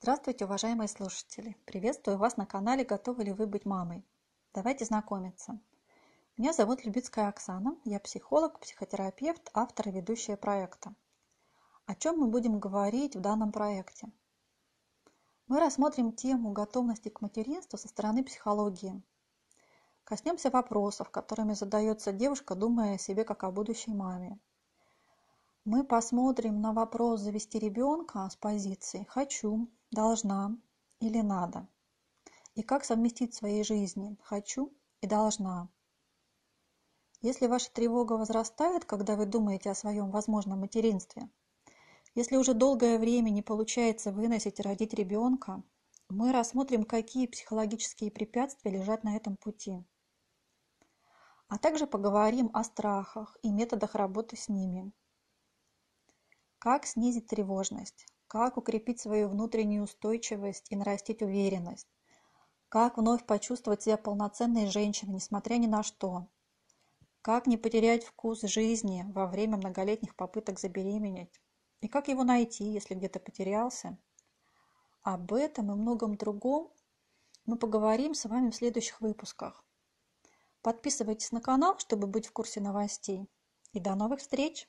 Здравствуйте, уважаемые слушатели! Приветствую вас на канале «Готовы ли вы быть мамой?». Давайте знакомиться. Меня зовут Любицкая Оксана, я психолог, психотерапевт, автор и ведущая проекта. О чем мы будем говорить в данном проекте? Мы рассмотрим тему готовности к материнству со стороны психологии. Коснемся вопросов, которыми задается девушка, думая о себе как о будущей маме мы посмотрим на вопрос завести ребенка с позиции «хочу», «должна» или «надо». И как совместить в своей жизни «хочу» и «должна». Если ваша тревога возрастает, когда вы думаете о своем возможном материнстве, если уже долгое время не получается выносить и родить ребенка, мы рассмотрим, какие психологические препятствия лежат на этом пути. А также поговорим о страхах и методах работы с ними – как снизить тревожность? Как укрепить свою внутреннюю устойчивость и нарастить уверенность? Как вновь почувствовать себя полноценной женщиной, несмотря ни на что? Как не потерять вкус жизни во время многолетних попыток забеременеть? И как его найти, если где-то потерялся? Об этом и многом другом мы поговорим с вами в следующих выпусках. Подписывайтесь на канал, чтобы быть в курсе новостей. И до новых встреч!